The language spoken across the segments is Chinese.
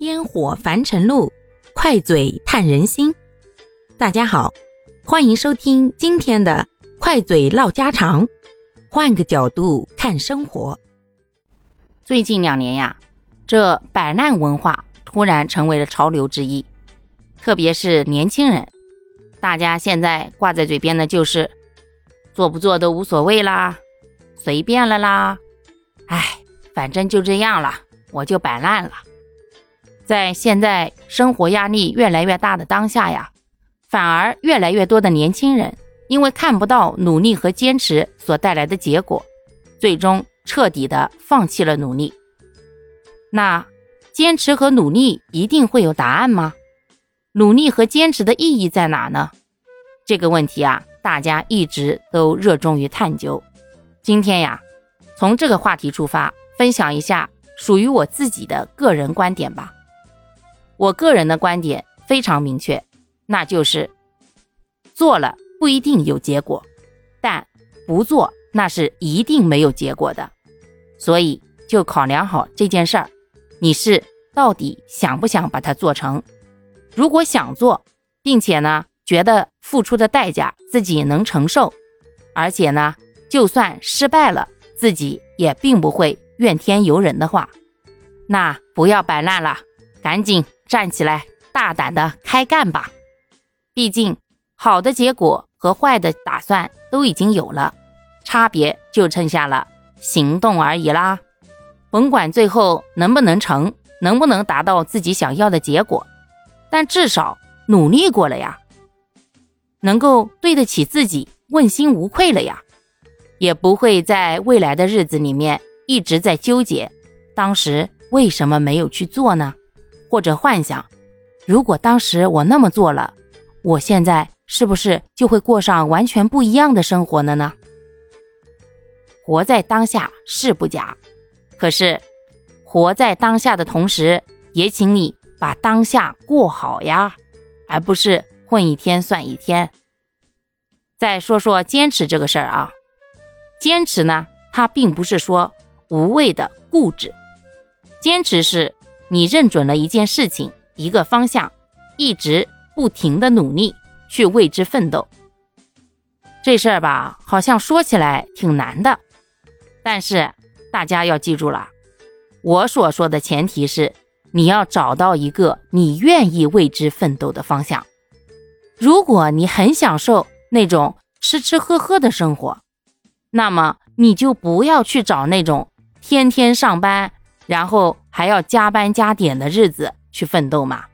烟火凡尘路，快嘴探人心。大家好，欢迎收听今天的快嘴唠家常，换个角度看生活。最近两年呀，这摆烂文化突然成为了潮流之一，特别是年轻人，大家现在挂在嘴边的就是做不做都无所谓啦，随便了啦，哎，反正就这样了，我就摆烂了。在现在生活压力越来越大的当下呀，反而越来越多的年轻人因为看不到努力和坚持所带来的结果，最终彻底的放弃了努力。那坚持和努力一定会有答案吗？努力和坚持的意义在哪呢？这个问题啊，大家一直都热衷于探究。今天呀，从这个话题出发，分享一下属于我自己的个人观点吧。我个人的观点非常明确，那就是做了不一定有结果，但不做那是一定没有结果的。所以就考量好这件事儿，你是到底想不想把它做成？如果想做，并且呢觉得付出的代价自己能承受，而且呢就算失败了自己也并不会怨天尤人的话，那不要摆烂了，赶紧。站起来，大胆的开干吧！毕竟，好的结果和坏的打算都已经有了，差别就剩下了行动而已啦。甭管最后能不能成，能不能达到自己想要的结果，但至少努力过了呀，能够对得起自己，问心无愧了呀，也不会在未来的日子里面一直在纠结，当时为什么没有去做呢？或者幻想，如果当时我那么做了，我现在是不是就会过上完全不一样的生活了呢？活在当下是不假，可是活在当下的同时，也请你把当下过好呀，而不是混一天算一天。再说说坚持这个事儿啊，坚持呢，它并不是说无谓的固执，坚持是。你认准了一件事情，一个方向，一直不停的努力去为之奋斗。这事儿吧，好像说起来挺难的，但是大家要记住了，我所说的前提是你要找到一个你愿意为之奋斗的方向。如果你很享受那种吃吃喝喝的生活，那么你就不要去找那种天天上班。然后还要加班加点的日子去奋斗嘛？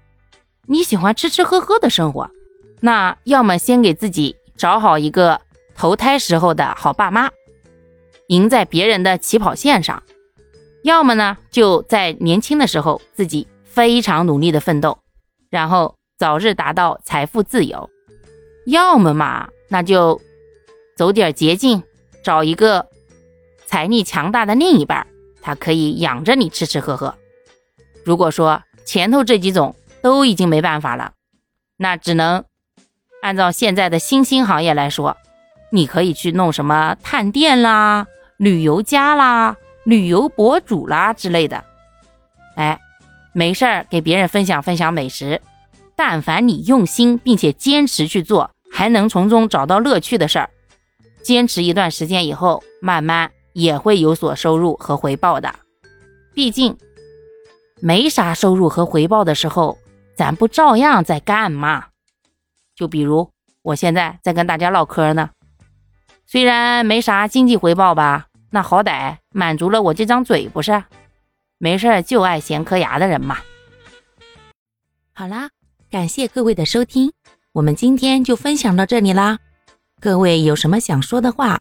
你喜欢吃吃喝喝的生活，那要么先给自己找好一个投胎时候的好爸妈，赢在别人的起跑线上；要么呢，就在年轻的时候自己非常努力的奋斗，然后早日达到财富自由；要么嘛，那就走点捷径，找一个财力强大的另一半。他可以养着你吃吃喝喝。如果说前头这几种都已经没办法了，那只能按照现在的新兴行业来说，你可以去弄什么探店啦、旅游家啦、旅游博主啦之类的。哎，没事儿给别人分享分享美食。但凡你用心并且坚持去做，还能从中找到乐趣的事儿，坚持一段时间以后，慢慢。也会有所收入和回报的，毕竟没啥收入和回报的时候，咱不照样在干吗？就比如我现在在跟大家唠嗑呢，虽然没啥经济回报吧，那好歹满足了我这张嘴不是？没事就爱闲磕牙的人嘛。好啦，感谢各位的收听，我们今天就分享到这里啦。各位有什么想说的话？